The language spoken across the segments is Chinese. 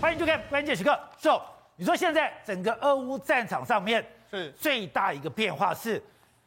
欢迎收看关键时刻。So，你说现在整个俄乌战场上面是最大一个变化是，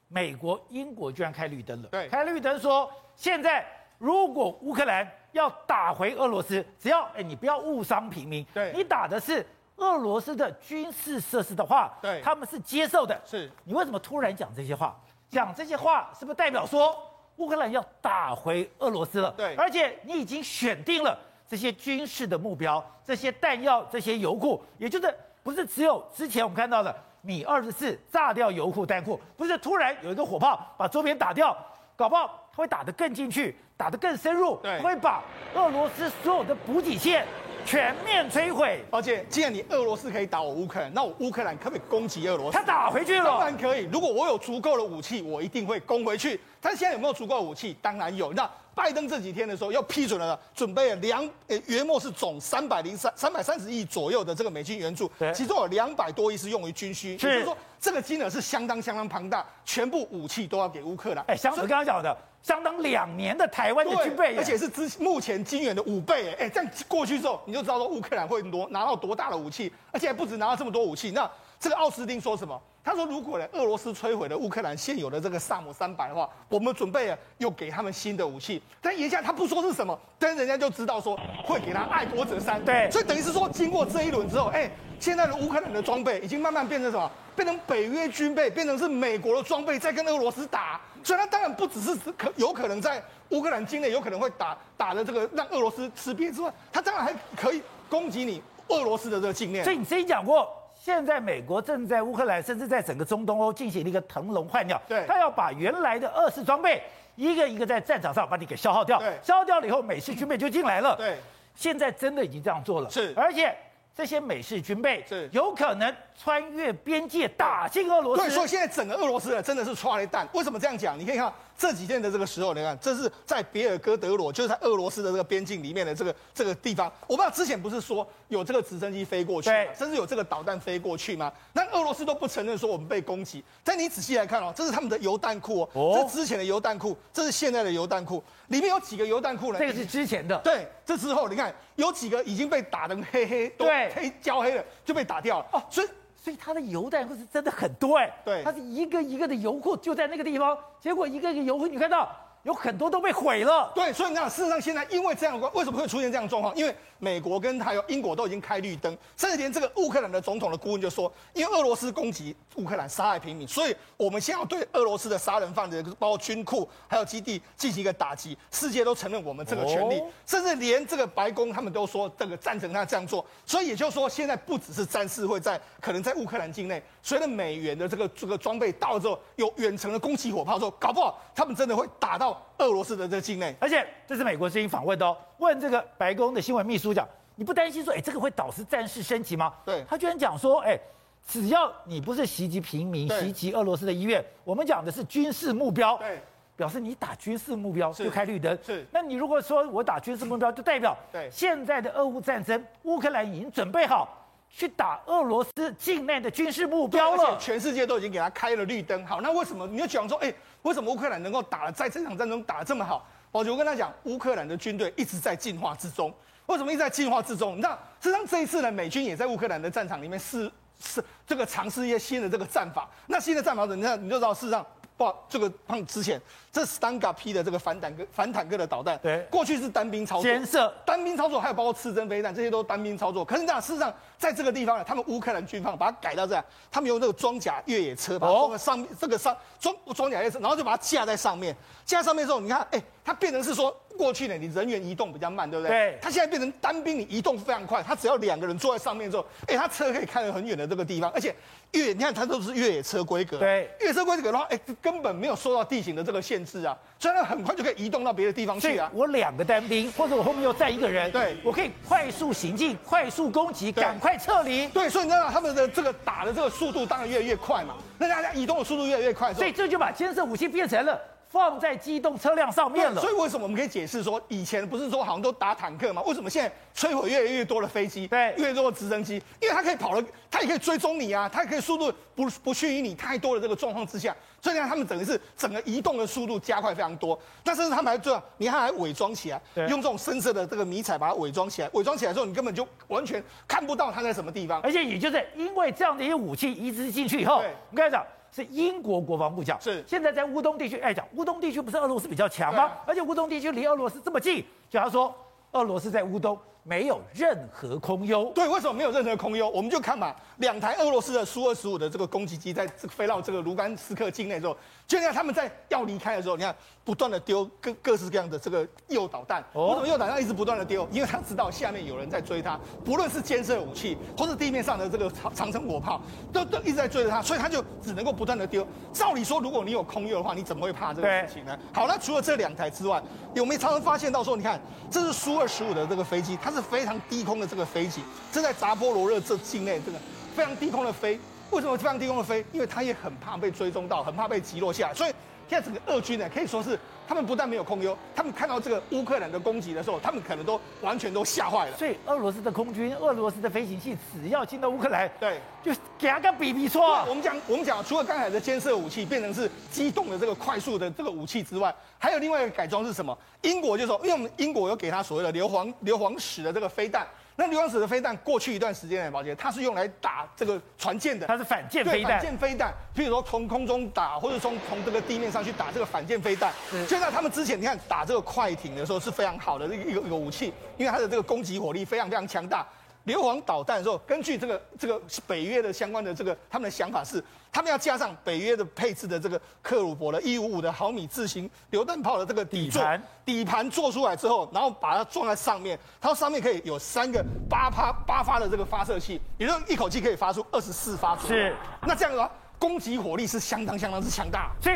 美国、英国居然开绿灯了。对，开绿灯说，现在如果乌克兰要打回俄罗斯，只要哎你不要误伤平民，对，你打的是俄罗斯的军事设施的话，对，他们是接受的。是，你为什么突然讲这些话？讲这些话是不是代表说乌克兰要打回俄罗斯了？对，而且你已经选定了。这些军事的目标，这些弹药，这些油库，也就是不是只有之前我们看到的米二十四炸掉油库弹库，不是突然有一个火炮把周边打掉，搞不好会打得更进去，打得更深入，对，会把俄罗斯所有的补给线全面摧毁。而且既然你俄罗斯可以打我乌克兰，那我乌克兰可不可以攻击俄罗斯？他打回去了，当然可以。如果我有足够的武器，我一定会攻回去。但现在有没有足够的武器？当然有。那拜登这几天的时候又批准了，准备了两呃约莫是总三百零三三百三十亿左右的这个美金援助，其中有两百多亿是用于军需，也就是说这个金额是相当相当庞大，全部武器都要给乌克兰。哎，像我刚刚讲的，相当两年的台湾的军备，而且是之目前金元的五倍。哎，这样过去之后，你就知道说乌克兰会多拿到多大的武器，而且还不止拿到这么多武器。那这个奥斯汀说什么？他说：“如果呢，俄罗斯摧毁了乌克兰现有的这个萨姆三百的话，我们准备了又给他们新的武器。但言下他不说是什么，但人家就知道说会给他爱国者三。对，所以等于是说，经过这一轮之后，哎，现在的乌克兰的装备已经慢慢变成什么？变成北约军备，变成是美国的装备在跟俄罗斯打。所以他当然不只是可有可能在乌克兰境内有可能会打打的这个让俄罗斯吃瘪之外，他当然还可以攻击你俄罗斯的这个境内。所以你之前讲过。”现在美国正在乌克兰，甚至在整个中东欧进行了一个腾笼换鸟，对，他要把原来的俄式装备一个一个在战场上把你给消耗掉，对，消耗掉了以后，美式军备就进来了，对，现在真的已经这样做了，是，而且这些美式军备是。有可能穿越边界打进俄罗斯，对，所以现在整个俄罗斯呢真的是抓了一弹，为什么这样讲？你可以看。这几天的这个时候，你看，这是在别尔哥德罗，就是在俄罗斯的这个边境里面的这个这个地方。我不知道之前不是说有这个直升机飞过去，甚至有这个导弹飞过去吗？那俄罗斯都不承认说我们被攻击。但你仔细来看哦，这是他们的油弹库哦，这是之前的油弹库，这是现在的油弹库，里面有几个油弹库呢？这个是之前的。对，这之后你看有几个已经被打得黑黑，对，黑焦黑了就被打掉了哦，所以。所以它的油弹库是真的很多哎，对，它是一个一个的油库就在那个地方，结果一个一个油库你看到。有很多都被毁了。对，所以你看，事实上现在因为这样的关，为什么会出现这样的状况？因为美国跟还有英国都已经开绿灯，甚至连这个乌克兰的总统的顾问就说，因为俄罗斯攻击乌克兰，杀害平民，所以我们先要对俄罗斯的杀人犯的，包括军库还有基地进行一个打击。世界都承认我们这个权利，哦、甚至连这个白宫他们都说这个赞成他这样做。所以也就是说，现在不只是战事会在可能在乌克兰境内，随着美元的这个这个装备到了之后，有远程的攻击火炮之后，搞不好他们真的会打到。俄罗斯的这个境内，而且这是美国之音访问的哦，问这个白宫的新闻秘书讲，你不担心说，哎，这个会导致战事升级吗？对，他居然讲说，哎，只要你不是袭击平民、袭击俄罗斯的医院，我们讲的是军事目标，对，表示你打军事目标就开绿灯，是。那你如果说我打军事目标，就代表对现在的俄乌战争，乌克兰已经准备好。去打俄罗斯境内的军事目标了，全世界都已经给他开了绿灯。好，那为什么你就讲说，哎，为什么乌克兰能够打在这场战争打得这么好？我就跟他讲，乌克兰的军队一直在进化之中。为什么一直在进化之中？那实际上这一次呢，美军也在乌克兰的战场里面试试这个尝试一些新的这个战法。那新的战法，你看你就知道，事实上，哇，这个放之前。这是 Stanga P 的这个反坦克反坦克的导弹，对，过去是单兵操作，先射单兵操作，还有包括刺针飞弹，这些都是单兵操作。可是那事实上，在这个地方呢，他们乌克兰军方把它改到这样，他们用这个装甲越野车把它装在上面，这个上装装甲越野车，然后就把它架在上面，架在上面之后，你看，哎，它变成是说过去呢，你人员移动比较慢，对不对？对。它现在变成单兵，你移动非常快，它只要两个人坐在上面之后，哎，它车可以开得很远的这个地方，而且越，你看它都是越野车规格，对，越野车规格的话，哎，根本没有受到地形的这个限制啊，虽然。很快就可以移动到别的地方去啊！我两个单兵，或者我后面又站一个人，对，我可以快速行进、快速攻击、赶快撤离。对，所以你知道他们的这个打的这个速度当然越来越快嘛。那大家移动的速度越来越快，所以这就把监视武器变成了放在机动车辆上面了。所以为什么我们可以解释说，以前不是说好像都打坦克吗？为什么现在摧毁越来越多的飞机，对，越来越多的直升机？因为它可以跑了，它也可以追踪你啊，它也可以速度不不逊于你太多的这个状况之下，所以你看他们等于是整个移动的速度加快非常多。但是他们还这样，你看还伪装起来，用这种深色的这个迷彩把它伪装起来，伪装起来之后，你根本就完全看不到它在什么地方。而且也就是因为这样的一些武器移植进去以后，对我跟你讲。是英国国防部长，是现在在乌东地区，哎讲乌东地区不是俄罗斯比较强吗？而且乌东地区离俄罗斯这么近，假如说俄罗斯在乌东没有任何空优。对，为什么没有任何空优？我们就看嘛，两台俄罗斯的苏二十五的这个攻击机在飞到这个卢甘斯克境内之后，就你看他们在要离开的时候，你看不断的丢各各式各样的这个诱导弹。为什么诱导弹一直不断的丢？因为他知道下面有人在追他，不论是监射武器或是地面上的这个长长城火炮，都都一直在追着他，所以他就只能够不断的丢。照理说，如果你有空优的话，你怎么会怕这个事情呢？好，那除了这两台之外，有没有常常发现到说，你看这是苏二十五的这个飞机，它是非常低空的这个飞机，正在扎波罗热这境内，这个非常低空的飞。为什么非常低空的飞？因为它也很怕被追踪到，很怕被击落下来。所以现在整个俄军呢，可以说是他们不但没有空优，他们看到这个乌克兰的攻击的时候，他们可能都完全都吓坏了。所以俄罗斯的空军、俄罗斯的飞行器，只要进到乌克兰，对，就给他个比比错。我们讲，我们讲，除了刚才的监视武器变成是机动的这个快速的这个武器之外，还有另外一个改装是什么？英国就说，因为我们英国有给他所谓的硫磺硫磺石的这个飞弹。那硫磺石的飞弹过去一段时间来，宝杰，它是用来打这个船舰的，它是反舰飞弹。反舰飞弹，譬如说从空中打，或者从从这个地面上去打这个反舰飞弹。就在他们之前你看打这个快艇的时候是非常好的一个一个武器，因为它的这个攻击火力非常非常强大。硫磺导弹的时候，根据这个这个北约的相关的这个他们的想法是，他们要加上北约的配置的这个克鲁伯的一五五的毫米自行榴弹炮的这个底座，底盘底盘做出来之后，然后把它装在上面，它上面可以有三个八发八发的这个发射器，也就是一口气可以发出二十四发。是，那这样的话，攻击火力是相当相当之强大。所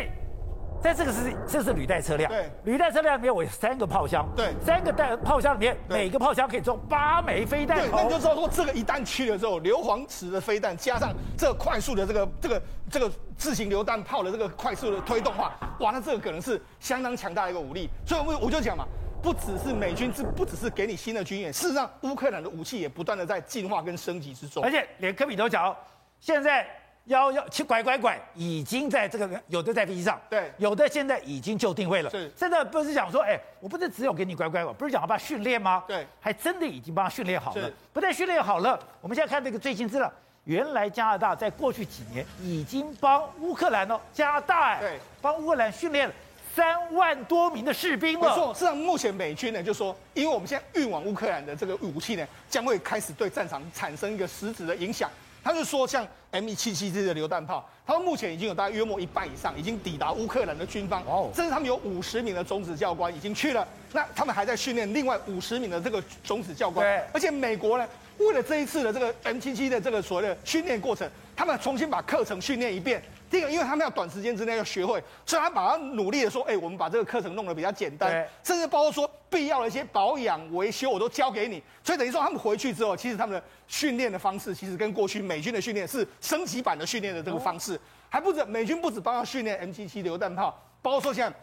以。在这个是这是履带车辆，对，履带车辆里面我有三个炮箱，对，三个弹炮箱里面每个炮箱可以装八枚飞弹，对，那你就知道说这个一旦去了之后，硫磺池的飞弹加上这快速的这个这个这个自行榴弹炮的这个快速的推动化，哇，那这个可能是相当强大的一个武力。所以我我就讲嘛，不只是美军，这不只是给你新的军演，事实上乌克兰的武器也不断的在进化跟升级之中，而且连科比都讲，现在。幺幺七拐拐拐已经在这个有的在飞机上，对，有的现在已经就定位了。是，现在不是讲说，哎，我不是只有给你拐拐拐，不是讲要把它训练吗？对，还真的已经帮他训练好了。是，不但训练好了，我们现在看这个最新资料，原来加拿大在过去几年已经帮乌克兰哦，加拿大哎，对，帮乌克兰训练了三万多名的士兵了。没错，事实上目前美军呢就说，因为我们现在运往乌克兰的这个武器呢，将会开始对战场产生一个实质的影响。他是说，像 M 一七七这些的榴弹炮，他们目前已经有大概约莫一半以上已经抵达乌克兰的军方，哦，甚至他们有五十名的种子教官已经去了，那他们还在训练另外五十名的这个种子教官，对，而且美国呢，为了这一次的这个 M 七七的这个所谓的训练过程，他们重新把课程训练一遍。第一个，因为他们要短时间之内要学会，所以他把他努力的说，哎、欸，我们把这个课程弄得比较简单，甚至包括说必要的一些保养维修，我都交给你。所以等于说他们回去之后，其实他们的训练的方式，其实跟过去美军的训练是升级版的训练的这个方式，还不止美军不止帮他训练 M77 榴弹炮，包括说像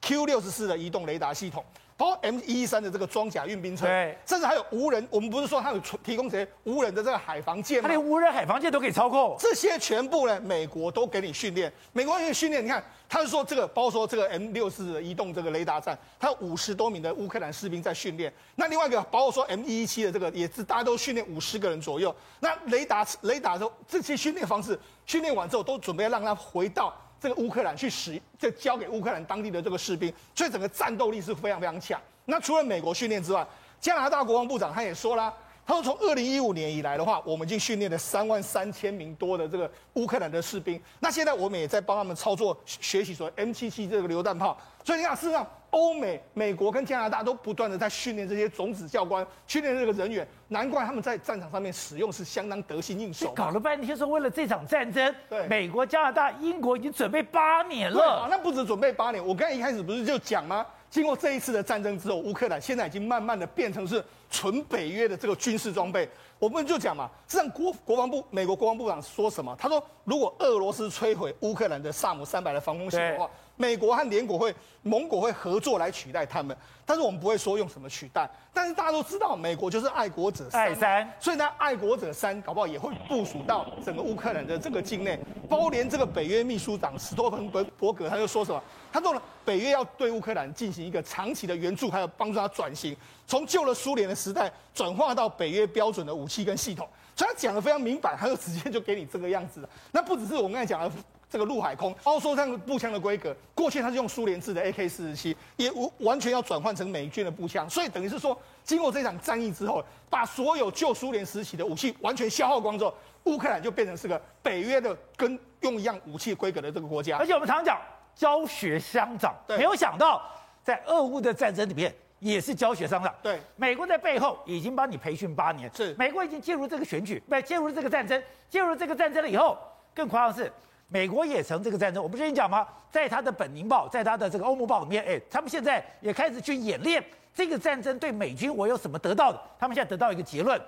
Q 六十四的移动雷达系统。包括 M 一一三的这个装甲运兵车，对，甚至还有无人。我们不是说它有提供这些无人的这个海防舰吗？它连无人海防舰都可以操控。这些全部呢，美国都给你训练。美国给你训练，你看，他是说这个，包括说这个 M 六四的移动这个雷达站，它有五十多名的乌克兰士兵在训练。那另外一个，包括说 M 一一七的这个，也是大家都训练五十个人左右。那雷达雷达的这些训练方式，训练完之后都准备让他回到。这个乌克兰去使，这交给乌克兰当地的这个士兵，所以整个战斗力是非常非常强。那除了美国训练之外，加拿大国防部长他也说啦，他说从二零一五年以来的话，我们已经训练了三万三千名多的这个乌克兰的士兵。那现在我们也在帮他们操作学习说 M 七七这个榴弹炮。所以你看，事实上。欧美、美国跟加拿大都不断的在训练这些种子教官，训练这个人员，难怪他们在战场上面使用是相当得心应手。搞了半天说为了这场战争，对，美国、加拿大、英国已经准备八年了。啊，那不止准备八年，我刚才一开始不是就讲吗？经过这一次的战争之后，乌克兰现在已经慢慢的变成是纯北约的这个军事装备。我们就讲嘛，这让国国防部、美国国防部长说什么？他说，如果俄罗斯摧毁乌克兰的萨姆三百的防空系统的话。美国和联国会、盟国会合作来取代他们，但是我们不会说用什么取代。但是大家都知道，美国就是爱国者三，三，所以呢，爱国者三搞不好也会部署到整个乌克兰的这个境内，包括连这个北约秘书长斯托芬伯伯格他就说什么，他说了，北约要对乌克兰进行一个长期的援助，还有帮助他转型，从旧的苏联的时代转化到北约标准的武器跟系统。所以他讲的非常明白，他就直接就给你这个样子了。那不只是我们刚才讲的这个陆海空，包括说这样的步枪的规格，过去他是用苏联制的 AK 四十七，也完全要转换成美军的步枪。所以等于是说，经过这场战役之后，把所有旧苏联时期的武器完全消耗光之后，乌克兰就变成是个北约的跟用一样武器规格的这个国家。而且我们常讲教学相长，没有想到在俄乌的战争里面。也是教学商长，对，美国在背后已经帮你培训八年，是美国已经介入这个选举，不，介入了这个战争，介入这个战争了以后，更夸张的是，美国也曾这个战争。我不是跟你讲吗？在他的本宁报，在他的这个欧盟报里面，哎，他们现在也开始去演练这个战争对美军我有什么得到的？他们现在得到一个结论，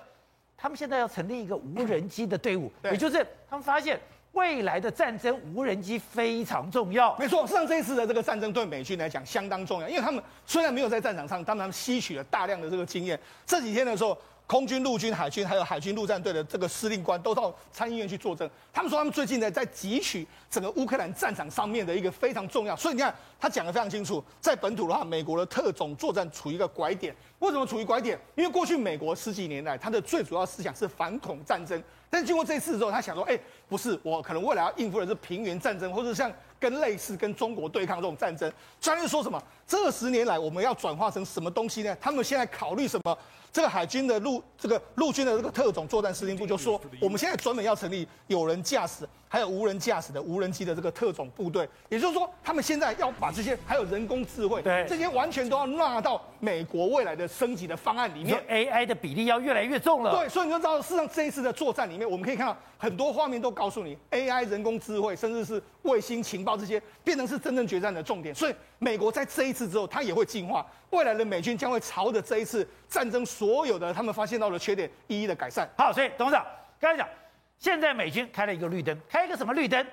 他们现在要成立一个无人机的队伍，也就是他们发现。未来的战争，无人机非常重要。没错，实际上这一次的这个战争对美军来讲相当重要，因为他们虽然没有在战场上，但他们吸取了大量的这个经验。这几天的时候，空军、陆军、海军还有海军陆战队的这个司令官都到参议院去作证。他们说，他们最近呢在汲取整个乌克兰战场上面的一个非常重要。所以你看，他讲得非常清楚，在本土的话，美国的特种作战处于一个拐点。为什么处于拐点？因为过去美国十几年来，它的最主要思想是反恐战争。但是经过这次之后，他想说，哎，不是，我可能未来要应付的是平原战争，或者像跟类似跟中国对抗这种战争。专家说什么？这十年来我们要转化成什么东西呢？他们现在考虑什么？这个海军的陆这个陆军的这个特种作战司令部就说，我们现在专门要成立有人驾驶还有无人驾驶的无人机的这个特种部队。也就是说，他们现在要把这些还有人工智慧，对这些完全都要纳到美国未来的升级的方案里面。AI 的比例要越来越重了。对，所以你就知道，事实上这一次的作战里面，我们可以看到很多画面都告诉你，AI 人工智慧，甚至是卫星情报这些，变成是真正决战的重点。所以美国在这一次之后，它也会进化，未来的美军将会朝着这一次战争所有的他们发现到的缺点一一的改善。好，所以董事长刚才讲，现在美军开了一个绿灯，开一个什么绿灯？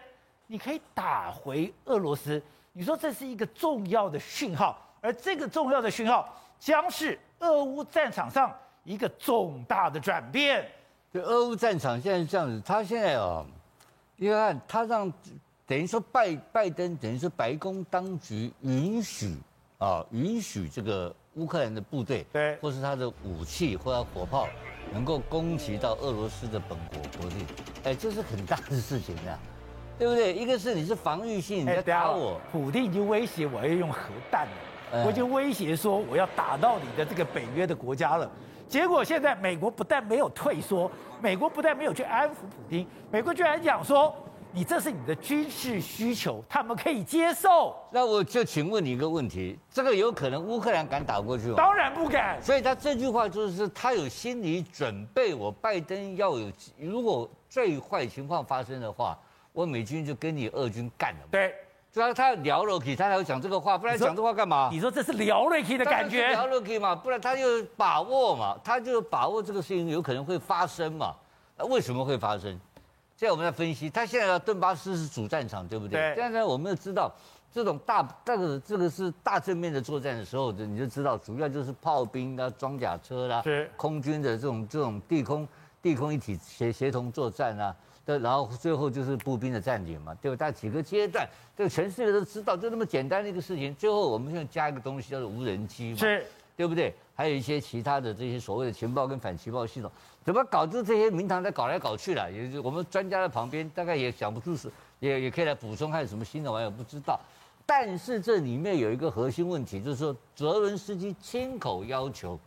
你可以打回俄罗斯。你说这是一个重要的讯号，而这个重要的讯号将是俄乌战场上一个重大的转变。对，俄乌战场现在是这样子，他现在啊，你看他让等于说拜拜登等于说白宫当局允许啊允许这个乌克兰的部队对，或是他的武器或者火炮能够攻击到俄罗斯的本国国力，哎，这是很大的事情啊，对不对？一个是你是防御性，你在打我，普丁已经威胁我要用核弹了，我已经威胁说我要打到你的这个北约的国家了。结果现在美国不但没有退缩，美国不但没有去安抚普丁，美国居然讲说，你这是你的军事需求，他们可以接受。那我就请问你一个问题：这个有可能乌克兰敢打过去吗？当然不敢。所以他这句话就是他有心理准备，我拜登要有，如果最坏情况发生的话，我美军就跟你俄军干了。对。主要他聊了 k 他才会讲这个话，不然讲这话干嘛？你说这是聊了 k 的感觉？聊了 k 嘛，不然他就把握嘛，他就把握这个事情有可能会发生嘛。那为什么会发生？现在我们在分析，他现在要顿巴斯是主战场，对不对？对。现在我们要知道，这种大这个这个是大正面的作战的时候，你就知道主要就是炮兵啊、装甲车啦、是空军的这种这种地空地空一体协协同作战啊。对，然后最后就是步兵的占领嘛，对吧？大几个阶段，这个全世界都知道，就那么简单的一个事情。最后我们现在加一个东西叫做无人机嘛，是，对不对？还有一些其他的这些所谓的情报跟反情报系统，怎么搞？就这些名堂在搞来搞去了，也就我们专家在旁边大概也想不出是，也也可以来补充，还有什么新的玩意儿不知道。但是这里面有一个核心问题，就是说泽伦斯基亲口要求，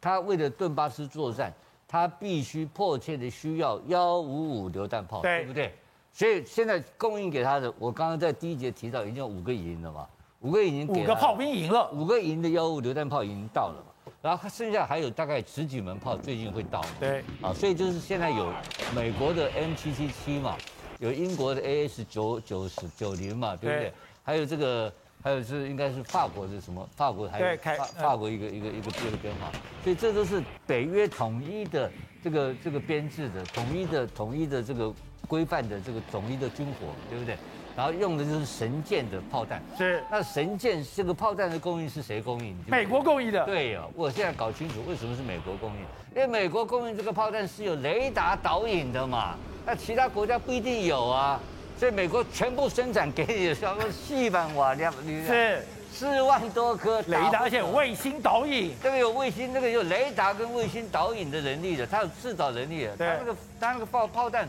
他为了顿巴斯作战。他必须迫切的需要幺五五榴弹炮，对不对？所以现在供应给他的，我刚刚在第一节提到，已经有五个营了嘛，五个已经，五个炮兵营了，五个营的幺五五榴弹炮已经到了嘛，然后剩下还有大概十几门炮最近会到，对，啊，所以就是现在有美国的 M 七七七嘛，有英国的 AS 九九十九零嘛，对不对？还有这个。还有是应该是法国的什么？法国还有法法国一个一个一个一个编号，所以这都是北约统一的这个这个编制的统一的统一的这个规范的这个统一的军火，对不对？然后用的就是神剑的炮弹。是，那神剑这个炮弹的供应是谁供应？美国供应的。对哦，我现在搞清楚为什么是美国供应，因为美国供应这个炮弹是有雷达导引的嘛，那其他国家不一定有啊，所以美国全部生产给你的，叫做细板瓦量，是。四万多颗雷达，而且卫星导引，这个有卫星，这个有雷达跟卫星导引的能力的，它有制导能力的。它那个它那个炮炮弹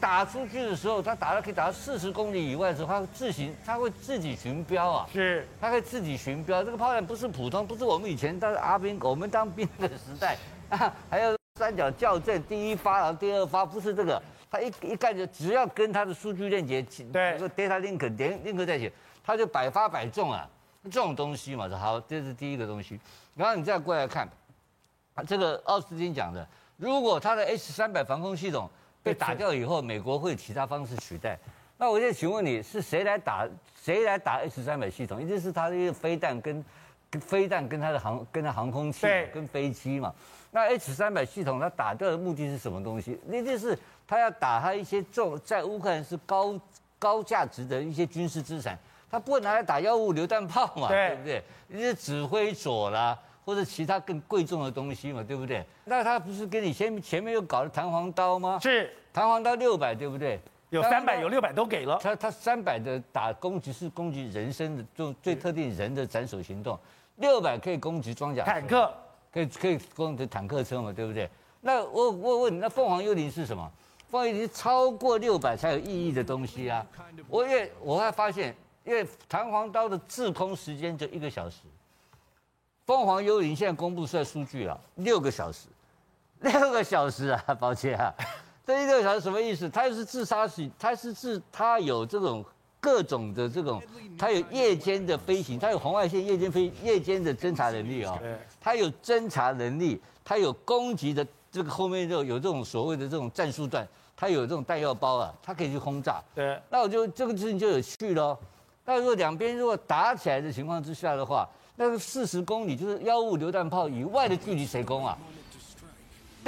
打出去的时候，它打到可以打到四十公里以外的时候，它会自行，它会自己寻标啊。是，它可以自己寻标。这个炮弹不是普通，不是我们以前当阿兵，我们当兵的时代啊，还有三角校正，第一发然后第二发，不是这个，它一一干就只要跟它的数据链接，对，这个 data link 连 link 在一起，它就百发百中啊。这种东西嘛，好，这是第一个东西。然后你再过来看，这个奥斯汀讲的，如果他的 S 三百防空系统被打掉以后，美国会有其他方式取代。那我现在请问你，是谁来打？谁来打 H 三百系统？一定是它的一个飞弹跟飞弹跟它的航跟它航空器跟飞机嘛？那 H 三百系统它打掉的目的是什么东西？一定是他要打他一些重在乌克兰是高高价值的一些军事资产。他不会拿来打药物、榴弹炮嘛，对，对不对？一些指挥所啦，或者其他更贵重的东西嘛，对不对？那他不是跟你前前面又搞了弹簧刀吗？是，弹簧刀六百，对不对？有三百，有六百都给了。他他三百的打攻击是攻击人身的，就最特定人的斩首行动，六百可以攻击装甲坦克，可以可以攻击坦克车嘛，对不对？那我我问你，那凤凰幽灵是什么？凤凰幽灵超过六百才有意义的东西啊！我也我还发现。因为弹簧刀的滞空时间就一个小时，凤凰幽灵现在公布出来数据了，六个小时，六个小时啊，抱歉啊，这六个小是什么意思？它是自杀型，它是自它有这种各种的这种，它有夜间的飞行，它有红外线夜间飞夜间的侦查能力啊，它有侦查能力，它有攻击的这个后面就有这种所谓的这种战术段，它有这种弹药包啊，它可以去轰炸。对，那我就这个事情就有趣喽。那如果两边如果打起来的情况之下的话，那个四十公里就是幺五榴弹炮以外的距离谁攻啊？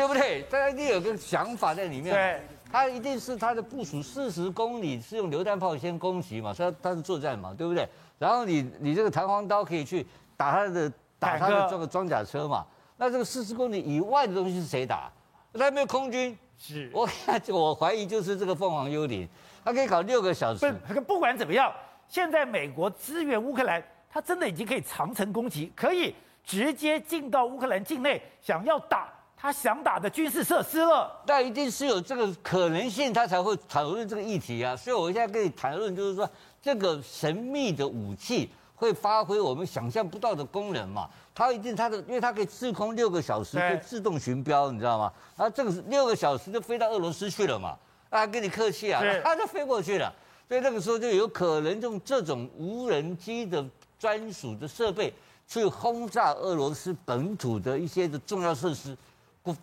对不对？大家一定有个想法在里面。对，他一定是他的部署四十公里是用榴弹炮先攻击嘛，所以他是作战嘛，对不对？然后你你这个弹簧刀可以去打他的打他的这个装甲车嘛？那这个四十公里以外的东西是谁打？他没有空军。是。我 我怀疑就是这个凤凰幽灵，他可以搞六个小时。不，不管怎么样。现在美国支援乌克兰，他真的已经可以长程攻击，可以直接进到乌克兰境内，想要打他想打的军事设施了。那一定是有这个可能性，他才会讨论这个议题啊。所以我现在跟你谈论，就是说这个神秘的武器会发挥我们想象不到的功能嘛。它一定它的，因为它可以滞空六个小时，可以自动寻标，你知道吗？然后这个是六个小时就飞到俄罗斯去了嘛。啊，跟你客气啊，它就飞过去了。所以那个时候就有可能用这种无人机的专属的设备去轰炸俄罗斯本土的一些的重要设施、或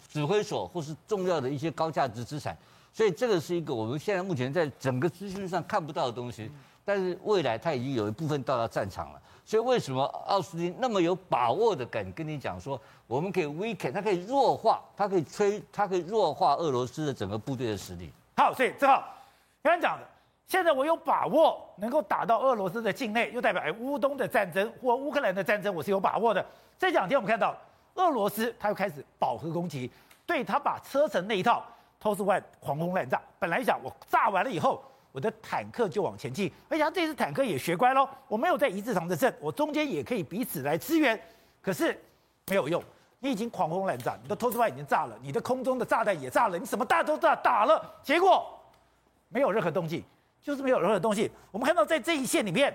指挥所或是重要的一些高价值资产。所以这个是一个我们现在目前在整个资讯上看不到的东西，但是未来它已经有一部分到达战场了。所以为什么奥斯汀那么有把握的敢跟你讲说，我们可以 weaken，它可以弱化，它可以摧，它可以弱化俄罗斯的整个部队的实力。好，所以正好刚刚讲的。现在我有把握能够打到俄罗斯的境内，又代表哎，乌东的战争或乌克兰的战争，我是有把握的。这两天我们看到俄罗斯他又开始饱和攻击，对他把车臣那一套 TOS One 狂轰滥炸。本来想我炸完了以后，我的坦克就往前进，而且他这次坦克也学乖喽，我没有在一字长的阵，我中间也可以彼此来支援。可是没有用，你已经狂轰滥炸，你的 TOS One 已经炸了，你的空中的炸弹也炸了，你什么大都炸打了，结果没有任何动静。就是没有任何东西。我们看到在这一线里面，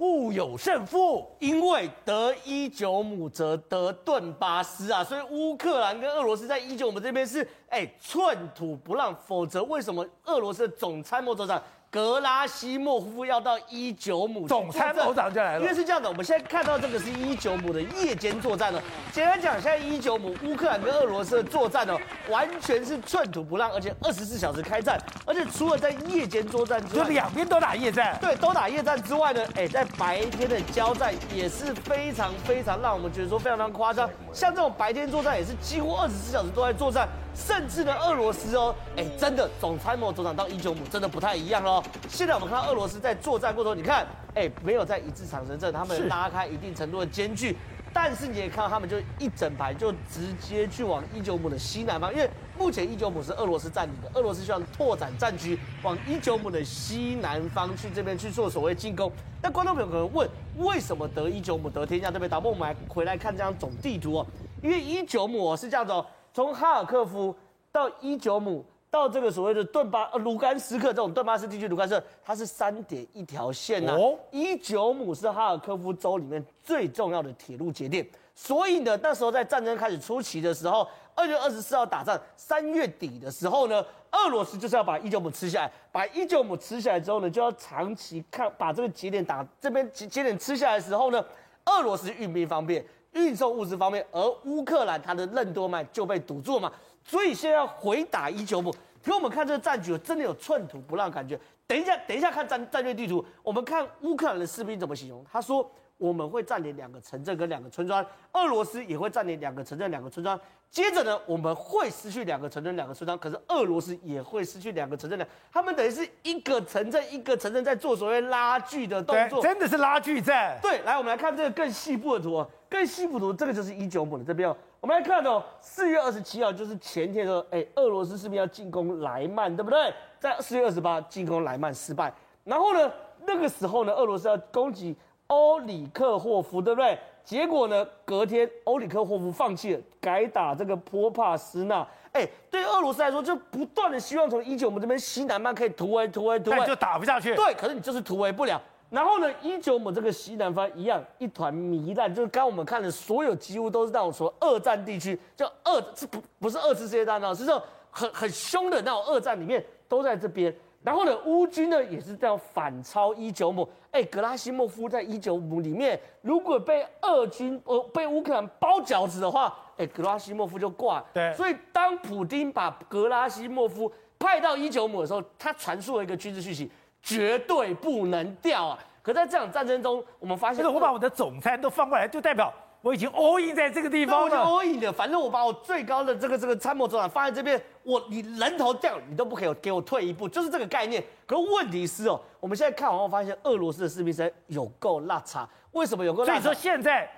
互有胜负，因为得伊九姆则得顿巴斯啊，所以乌克兰跟俄罗斯在伊久姆这边是哎寸土不让，否则为什么俄罗斯的总参谋长？格拉西莫夫要到伊久姆，总参谋长就来了。因为是这样的，我们现在看到这个是伊久姆的夜间作战呢。简单讲，现在伊久姆乌克兰跟俄罗斯的作战呢，完全是寸土不让，而且二十四小时开战。而且除了在夜间作战之外，就两边都打夜战。对，都打夜战之外呢，哎，在白天的交战也是非常非常让我们觉得说非常非常夸张。像这种白天作战也是几乎二十四小时都在作战。甚至呢，俄罗斯哦，哎，真的总参谋总长到伊久姆真的不太一样喽。现在我们看到俄罗斯在作战过程中，你看，哎，没有在一字长城阵，他们拉开一定程度的间距。但是你也看到他们就一整排就直接去往伊久姆的西南方，因为目前伊久姆是俄罗斯占领的，俄罗斯希望拓展战区往伊久姆的西南方去这边去做所谓进攻。那观众朋友可能问，为什么得伊久姆得天下？对不对？打不，我们来回来看这张总地图哦，因为伊久姆是这样子哦，从哈尔科夫到伊久姆。到这个所谓的顿巴呃卢甘斯克这种顿巴斯地区，卢甘斯克它是三点一条线呐、啊。哦，伊久姆是哈尔科夫州里面最重要的铁路节点，所以呢，那时候在战争开始初期的时候，二月二十四号打仗，三月底的时候呢，俄罗斯就是要把伊久姆吃下来，把伊久姆吃下来之后呢，就要长期看把这个节点打这边节节点吃下来的时候呢，俄罗斯运兵方便，运送物资方面，而乌克兰它的任督脉就被堵住了嘛。所以现在要回打伊久姆，给我们看这个战局，真的有寸土不让感觉。等一下，等一下看战战略地图，我们看乌克兰的士兵怎么形容。他说我们会占领两个城镇跟两个村庄，俄罗斯也会占领两个城镇两个村庄。接着呢，我们会失去两个城镇两个村庄，可是俄罗斯也会失去两个城镇两，他们等于是一个城镇一个城镇在做所谓拉锯的动作，真的是拉锯战。对，来我们来看这个更细部的图，更细部图，这个就是伊久姆的这边哦。我们来看哦，四月二十七号就是前天的时候，哎，俄罗斯士兵要进攻莱曼，对不对？在四月二十八进攻莱曼失败，然后呢，那个时候呢，俄罗斯要攻击欧里克霍夫，对不对？结果呢，隔天欧里克霍夫放弃了，改打这个波帕斯纳。哎，对俄罗斯来说，就不断的希望从一九我们这边西南曼可以突围、突围、突围，但就打不下去。对，可是你就是突围不了。然后呢，伊久姆这个西南方一样一团糜烂，就是刚刚我们看的所有几乎都是那种说二战地区，就二是不不是二次世界大战，是这种很很凶的那种二战里面都在这边。然后呢，乌军呢也是这样反超伊久姆。哎，格拉西莫夫在伊久姆里面，如果被俄军呃被乌克兰包饺子的话，哎，格拉西莫夫就挂。对，所以当普丁把格拉西莫夫派到伊久姆的时候，他传输了一个军事讯息。绝对不能掉啊！可在这场战争中，我们发现，我把我的总参都放过来，就代表我已经 all in 在这个地方了。all in 的，反正我把我最高的这个这个参谋总长放在这边，我你人头掉，你都不可以给我退一步，就是这个概念。可是问题是哦，我们现在看完后发现，俄罗斯的士兵生有够拉差。为什么有够？所以说现在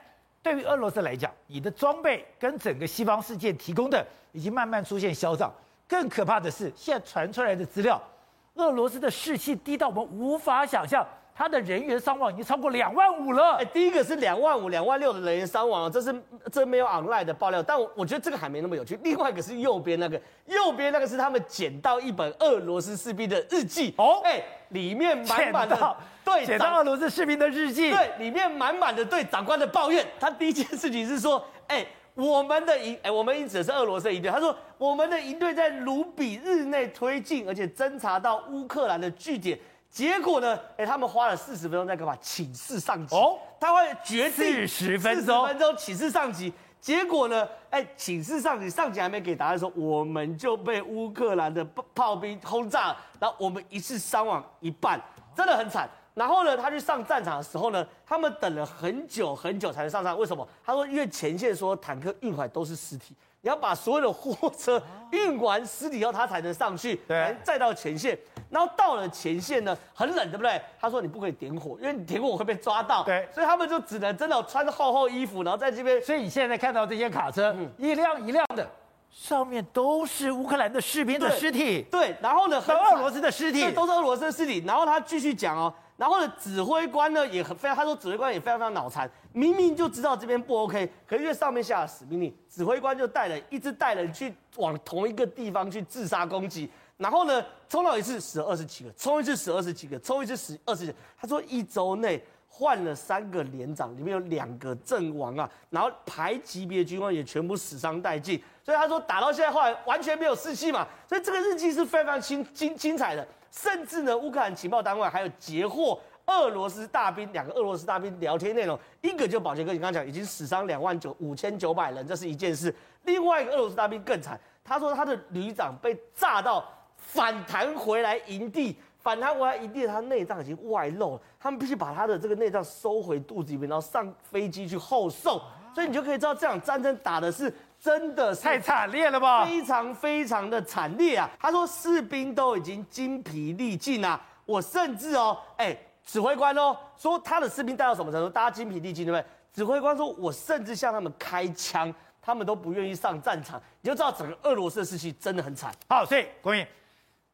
对于俄罗斯来讲，你的装备跟整个西方世界提供的已经慢慢出现消长。更可怕的是，现在传出来的资料。俄罗斯的士气低到我们无法想象，他的人员伤亡已经超过两万五了。哎，第一个是两万五、两万六的人员伤亡，这是这没有 online 的爆料，但我我觉得这个还没那么有趣。另外一个是右边那个，右边那个是他们捡到一本俄罗斯士兵的日记哦，哎，里面满满的对，捡到俄罗斯士兵的日记，对，里面满满的对长官的抱怨。他第一件事情是说，哎。我们的营，哎，我们营指的是俄罗斯营队。他说，我们的营队在卢比日内推进，而且侦查到乌克兰的据点。结果呢，哎，他们花了四十分钟在干嘛？请示上级。哦，他会决定四十分钟，四十分钟请示上级。结果呢，哎，请示上级，上级还没给答案的时候我们就被乌克兰的炮兵轰炸，然后我们一次伤亡一半，真的很惨。然后呢，他去上战场的时候呢，他们等了很久很久才能上场。为什么？他说，因为前线说坦克运回来都是尸体，你要把所有的货车运完尸体以后，他才能上去，对，再到前线。然后到了前线呢，很冷，对不对？他说你不可以点火，因为你点火会被抓到。对，所以他们就只能真的穿着厚厚衣服，然后在这边。所以你现在看到这些卡车，嗯、一辆一辆的，上面都是乌克兰的士兵的尸体。对，对，然后呢，和俄罗斯的尸体，都是俄罗斯的尸体。然后他继续讲哦。然后呢，指挥官呢也很非常，他说指挥官也非常非常脑残，明明就知道这边不 OK，可是因为上面下了死命令，指挥官就带人一直带人去往同一个地方去自杀攻击。然后呢，冲到一次死了二十几个，冲一次死二十几个，冲一次死二十几个。他说一周内换了三个连长，里面有两个阵亡啊，然后排级别军官也全部死伤殆尽。所以他说打到现在后来完全没有士气嘛，所以这个日记是非常精精精彩的。甚至呢，乌克兰情报单位还有截获俄罗斯大兵两个俄罗斯大兵聊天内容，一个就保杰哥，你刚刚讲已经死伤两万九五千九百人，这是一件事。另外一个俄罗斯大兵更惨，他说他的旅长被炸到反弹回来营地，反弹回来营地，他内脏已经外露了，他们必须把他的这个内脏收回肚子里面，然后上飞机去后送。所以你就可以知道这场战争打的是。真的是太惨烈了吧？非常非常的惨烈啊！他说士兵都已经精疲力尽啊，我甚至哦，哎，指挥官哦，说他的士兵带到什么程度？大家精疲力尽，对不对？指挥官说，我甚至向他们开枪，他们都不愿意上战场。你就知道整个俄罗斯的士气真的很惨。好，所以国民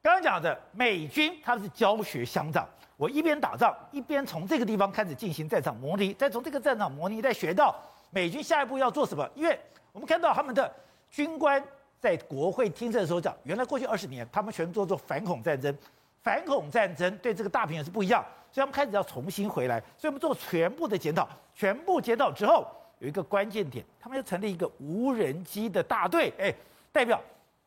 刚刚讲的美军，他是教学相长，我一边打仗，一边从这个地方开始进行战场模拟，再从这个战场模拟再学到美军下一步要做什么，因为。我们看到他们的军官在国会听证的时候讲，原来过去二十年他们全做做反恐战争，反恐战争对这个大平原是不一样，所以他们开始要重新回来，所以我们做全部的检讨，全部检讨之后有一个关键点，他们要成立一个无人机的大队，哎，代表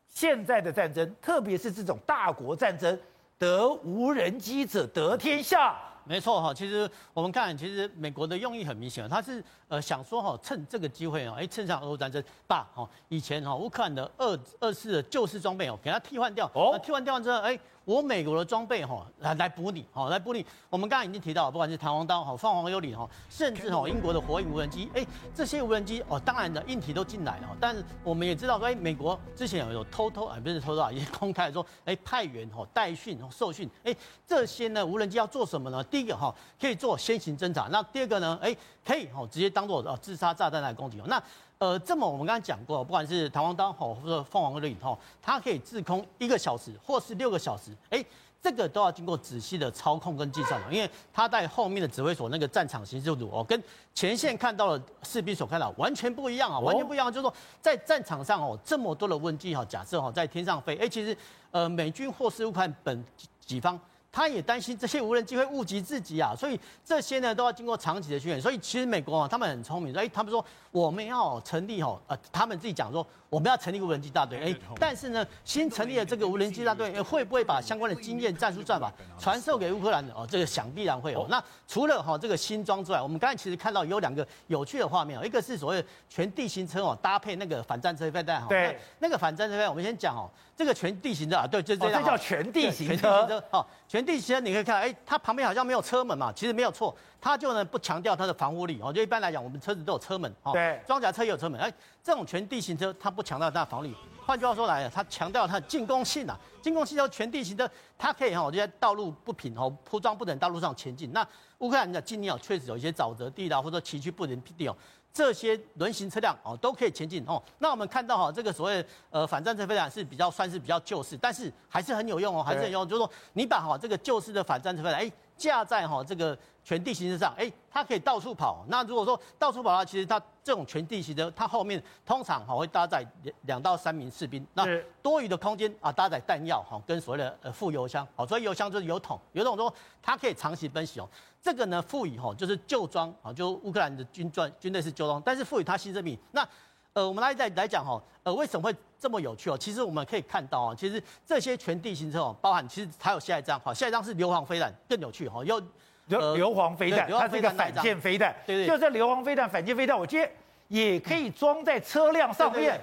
现在的战争，特别是这种大国战争，得无人机者得天下。没错哈，其实我们看，其实美国的用意很明显，他是呃想说哈，趁这个机会哦，哎，趁上俄乌战争，把哈以前哈乌克兰的二二式的旧式装备哦，给它替换掉，哦，替换掉完之后，哎。我美国的装备哈来来补你，好来补你。我们刚刚已经提到，不管是弹簧刀哈、凤凰幽灵哈，甚至哈英国的火影无人机，哎，这些无人机哦，当然的硬体都进来了。但是我们也知道说，哎，美国之前有有偷偷啊，不是偷偷啊，也公开说，哎，派员哈带训、受训，哎，这些呢无人机要做什么呢？第一个哈可以做先行侦察，那第二个呢，哎，可以哈直接当做呃自杀炸弹来攻击。那呃，这么我们刚刚讲过，不管是弹簧刀吼，或者凤凰幽灵吼，它可以滞空一个小时，或是六个小时，哎，这个都要经过仔细的操控跟计算的，因为它在后面的指挥所那个战场行驶度哦，跟前线看到的士兵所看到完全不一样啊，完全不一样，就是说在战场上哦，这么多的无人机哈，假设哈在天上飞，哎，其实呃美军或是乌克兰本己方。他也担心这些无人机会误击自己啊，所以这些呢都要经过长期的训练。所以其实美国啊，他们很聪明，哎，他们说我们要成立哦，呃，他们自己讲说我们要成立无人机大队，哎，但是呢，新成立的这个无人机大队会不会把相关的经验、战术、战法传授给乌克兰的？哦，这个想必然会哦。那除了哈这个新装之外，我们刚才其实看到有两个有趣的画面哦，一个是所谓全地形车哦，搭配那个反战车飞弹哈，对，那个反战车飞弹，我们先讲哦。这个全地形的啊，对，就这样，这叫全地形车。全地形车，哦，全地形车你可以看，哎，它旁边好像没有车门嘛，其实没有错，它就呢不强调它的防护力哦。就一般来讲，我们车子都有车门，哦，对，装甲车也有车门，哎，这种全地形车它不强调它的防护力，换句话说来，它强调它的进攻性啊，进攻性叫全地形车，它可以哈，就在道路不平哦，铺装不等道路上前进。那乌克兰的境内哦，确实有一些沼泽地啦，或者崎岖不平地哦。这些轮型车辆哦都可以前进哦。那我们看到哈，这个所谓呃反战车飞弹是比较算是比较旧式，但是还是很有用哦，还是很有用。就是说你把哈这个旧式的反战车飞弹哎架在哈这个全地形车上，哎它可以到处跑。那如果说到处跑的话，其实它这种全地形的它后面通常哈会搭载两两到三名士兵，那多余的空间啊搭载弹药哈跟所谓的呃副油箱，好，所以油箱就是油桶，油桶说它可以长期奔袭哦。这个呢，赋予哈就是旧装啊，就乌克兰的军装军队是旧装，但是赋予它新生命。那呃，我们来再来讲哈，呃，为什么会这么有趣哦？其实我们可以看到啊，其实这些全地形车哦，包含其实还有下一张哈，下一张是硫磺飞弹，更有趣哈，有硫硫磺飞弹，它是一个反舰飞弹，对对，就这硫磺飞弹、反舰飞弹，我觉得也可以装在车辆上面。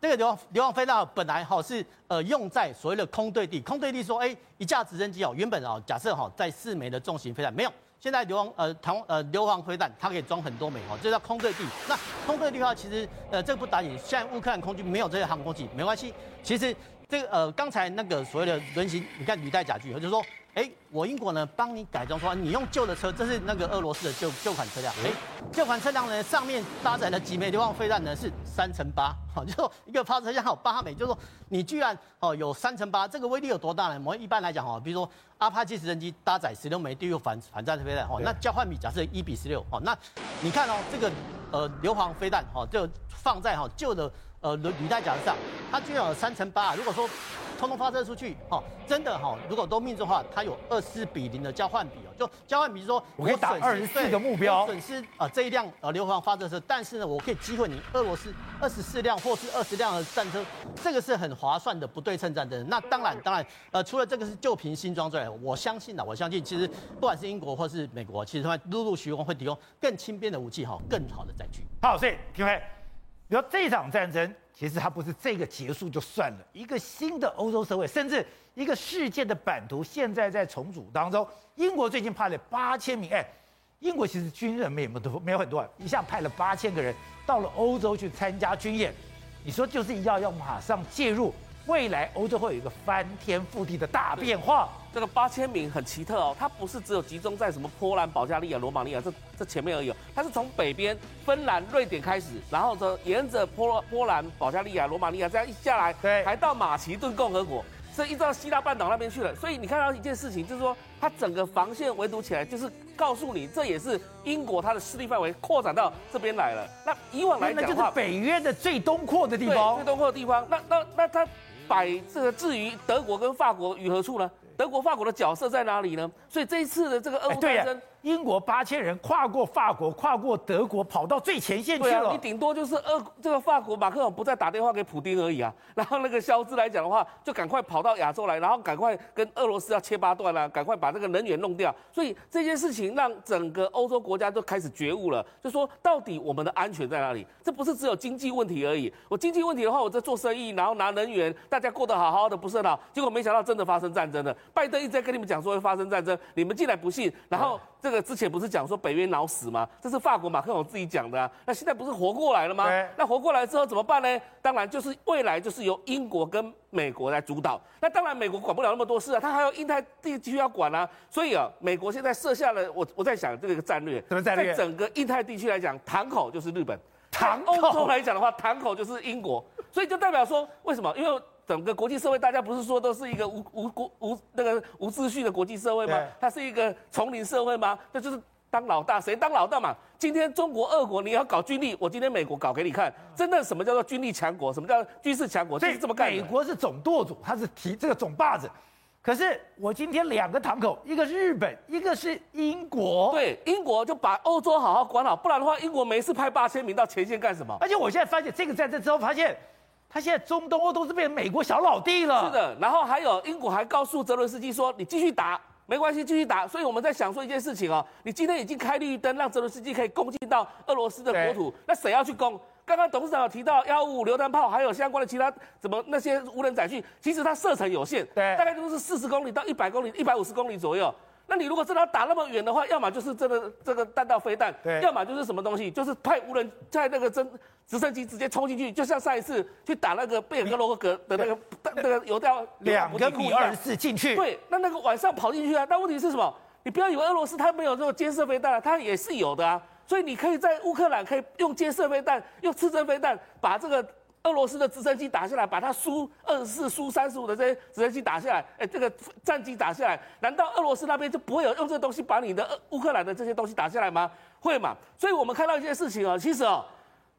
这个硫磺硫磺飞弹本来哈是呃用在所谓的空对地，空对地说哎一架直升机哦，原本哦假设哈在四枚的重型飞弹没有。现在硫磺呃弹呃硫磺飞弹，它可以装很多枚哦，这叫空对地。那空对地的话，其实呃这个不打紧，现在乌克兰空军没有这些航空器，没关系。其实这个呃刚才那个所谓的轮型，你看履带甲具，就是说。哎，我英国呢帮你改装，说你用旧的车，这是那个俄罗斯的旧旧款车辆。哎，旧款车辆呢上面搭载了几枚硫磺飞弹呢？是三乘八，好，就说一个炮车像有八枚，就是说你居然哦有三乘八，这个威力有多大呢？我们一般来讲哈，比如说阿帕奇直升机搭载十六枚地狱反反战飞弹，哦，那交换比假设一比十六，哦，那你看哦这个呃硫磺飞弹，哦，就放在哈旧的呃履履带甲上，它居然有三乘八，如果说。通通发射出去，哦，真的哈，如果都命中的话，它有二四比零的交换比哦，就交换比如说我可以打二十四个目标，损失啊这一辆呃硫磺发射车，但是呢，我可以击毁你俄罗斯二十四辆或是二十辆的战车，这个是很划算的不对称战争。那当然当然，呃，除了这个是旧瓶新装之外，我相信啊，我相信其实不管是英国或是美国，其实他们陆陆续续会提供更轻便的武器哈，更好的载具。好，所以各位，你说这场战争。其实它不是这个结束就算了，一个新的欧洲社会，甚至一个世界的版图，现在在重组当中。英国最近派了八千名，哎，英国其实军人没有多，没有很多，一下派了八千个人到了欧洲去参加军演。你说就是要要马上介入，未来欧洲会有一个翻天覆地的大变化。这个八千名很奇特哦，它不是只有集中在什么波兰、保加利亚、罗马尼亚这这前面而已，它是从北边芬兰、瑞典开始，然后呢沿着波波兰、保加利亚、罗马尼亚这样一下来，对，还到马其顿共和国，所以一直到希腊半岛那边去了。所以你看到一件事情，就是说它整个防线围堵起来，就是告诉你这也是英国它的势力范围扩展到这边来了。那以往来讲的话，那就是北约的最东扩的地方，最东扩的地方。那那那它摆这个至于德国跟法国于何处呢？德国、法国的角色在哪里呢？所以这一次的这个俄乌战争。英国八千人跨过法国，跨过德国，跑到最前线去了。啊、你顶多就是俄这个法国马克龙不再打电话给普丁而已啊。然后那个肖兹来讲的话，就赶快跑到亚洲来，然后赶快跟俄罗斯要切八段了，赶快把这个能源弄掉。所以这件事情让整个欧洲国家都开始觉悟了，就说到底我们的安全在哪里？这不是只有经济问题而已。我经济问题的话，我在做生意，然后拿能源，大家过得好好的，不是很好。结果没想到真的发生战争了。拜登一直在跟你们讲说会发生战争，你们竟然不信，然后。这个之前不是讲说北约脑死吗？这是法国马克龙自己讲的啊。那现在不是活过来了吗？那活过来之后怎么办呢？当然就是未来就是由英国跟美国来主导。那当然美国管不了那么多事啊，他还有印太地区要管啊。所以啊，美国现在设下了我我在想这个战略，什么战略？在整个印太地区来讲，堂口就是日本；堂欧洲来讲的话，堂口就是英国。所以就代表说，为什么？因为。整个国际社会，大家不是说都是一个无无国无那个无秩序的国际社会吗？它是一个丛林社会吗？那就是当老大，谁当老大嘛？今天中国、俄国你要搞军力，我今天美国搞给你看，真的什么叫做军力强国？什么叫军事强国？这是这么干。美国是总舵主，他是提这个总把子。可是我今天两个堂口，一个是日本，一个是英国。对，英国就把欧洲好好管好，不然的话，英国没事派八千名到前线干什么？而且我现在发现这个战争之后，发现。他现在中东欧都是变成美国小老弟了。是的，然后还有英国还告诉泽伦斯基说：“你继续打，没关系，继续打。”所以我们在想说一件事情哦，你今天已经开绿灯，让泽伦斯基可以攻进到俄罗斯的国土，那谁要去攻？刚刚董事长有提到幺五五榴弹炮，还有相关的其他怎么那些无人载具，其实它射程有限，对，大概都是四十公里到一百公里、一百五十公里左右。那你如果真的要打那么远的话，要么就是这个这个弹道飞弹，对，要么就是什么东西，就是派无人在那个真直升机直接冲进去，就像上一次去打那个贝尔格罗格的那个那个油掉两个米二十四进去，对，那那个晚上跑进去啊，但问题是什么？你不要以为俄罗斯它没有这种监射飞弹，它也是有的啊，所以你可以在乌克兰可以用监射飞弹、用刺针飞弹把这个。俄罗斯的直升机打下来，把它苏二十四、苏三十五的这些直升机打下来，哎，这个战机打下来，难道俄罗斯那边就不会有用这个东西把你的乌克兰的这些东西打下来吗？会嘛？所以我们看到一件事情啊，其实啊，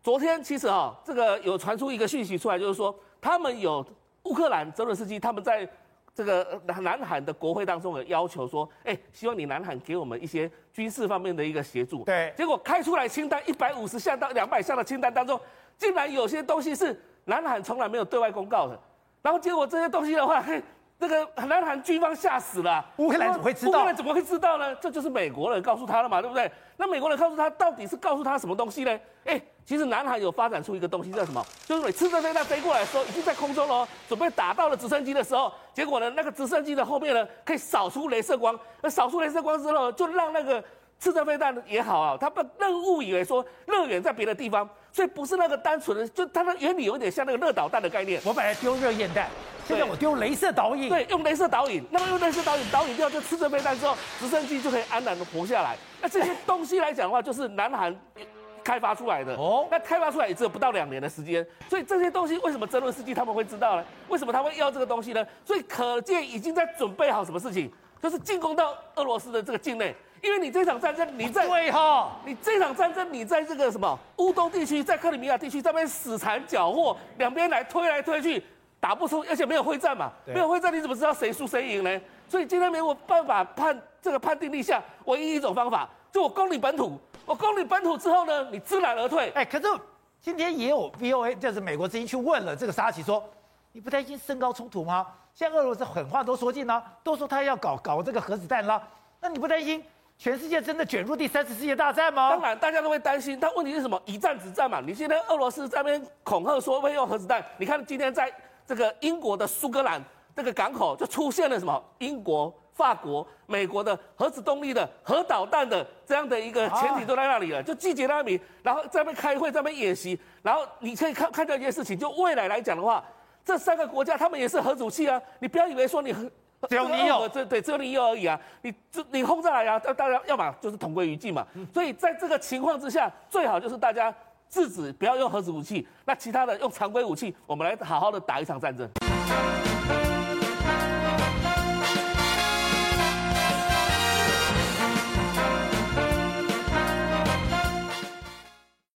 昨天其实啊，这个有传出一个讯息出来，就是说他们有乌克兰泽伦斯基他们在这个南韩的国会当中有要求说，哎，希望你南韩给我们一些军事方面的一个协助。对，结果开出来清单一百五十项到两百项的清单当中。竟然有些东西是南韩从来没有对外公告的，然后结果这些东西的话，嘿，这个南韩军方吓死了。乌克兰怎么会知道？乌克兰怎么会知道呢？这就是美国人告诉他了嘛，对不对？那美国人告诉他，到底是告诉他什么东西呢？哎，其实南韩有发展出一个东西叫什么？就是你刺针飞弹飞过来的时候，已经在空中了，准备打到了直升机的时候，结果呢，那个直升机的后面呢，可以扫出镭射光，那扫出镭射光之后，就让那个。刺针飞弹也好啊，他们任误以为说乐园在别的地方，所以不是那个单纯的，就它的原理有点像那个热导弹的概念。我本来丢热焰弹，现在我丢镭射导引。对，用镭射导引，那么用镭射导引导引掉就吃着飞弹之后，直升机就可以安然的活下来。那这些东西来讲的话，就是南韩开发出来的。哦，那开发出来也只有不到两年的时间，所以这些东西为什么泽伦斯基他们会知道呢？为什么他会要这个东西呢？所以可见已经在准备好什么事情，就是进攻到俄罗斯的这个境内。因为你这场战争，你在对哈，你这场战争，你在这个什么乌东地区，在克里米亚地区这边死缠搅和，两边来推来推去，打不出，而且没有会战嘛，没有会战，你怎么知道谁输谁赢呢？所以今天没有办法判这个判定立下，唯一一种方法，就我攻你本土，我攻你本土之后呢，你知难而退。哎，可是今天也有 VOA，就是美国之音去问了这个沙奇说，你不担心升高冲突吗？现在俄罗斯狠话都说尽了，都说他要搞搞这个核子弹了，那你不担心？全世界真的卷入第三次世界大战吗？当然，大家都会担心。但问题是什么？一战止战嘛。你现在俄罗斯在那边恐吓说会用核子弹。你看今天在这个英国的苏格兰这个港口就出现了什么？英国、法国、美国的核子动力的、核导弹的这样的一个潜艇都在那里了，就集结那里，然后在那边开会，在那边演习，然后你可以看看到一件事情，就未来来讲的话，这三个国家他们也是核武器啊，你不要以为说你只有你 有，这对只有你有而已啊，你这你轰炸来啊，大家要么就是同归于尽嘛，所以在这个情况之下，最好就是大家制止不要用核子武器，那其他的用常规武器，我们来好好的打一场战争。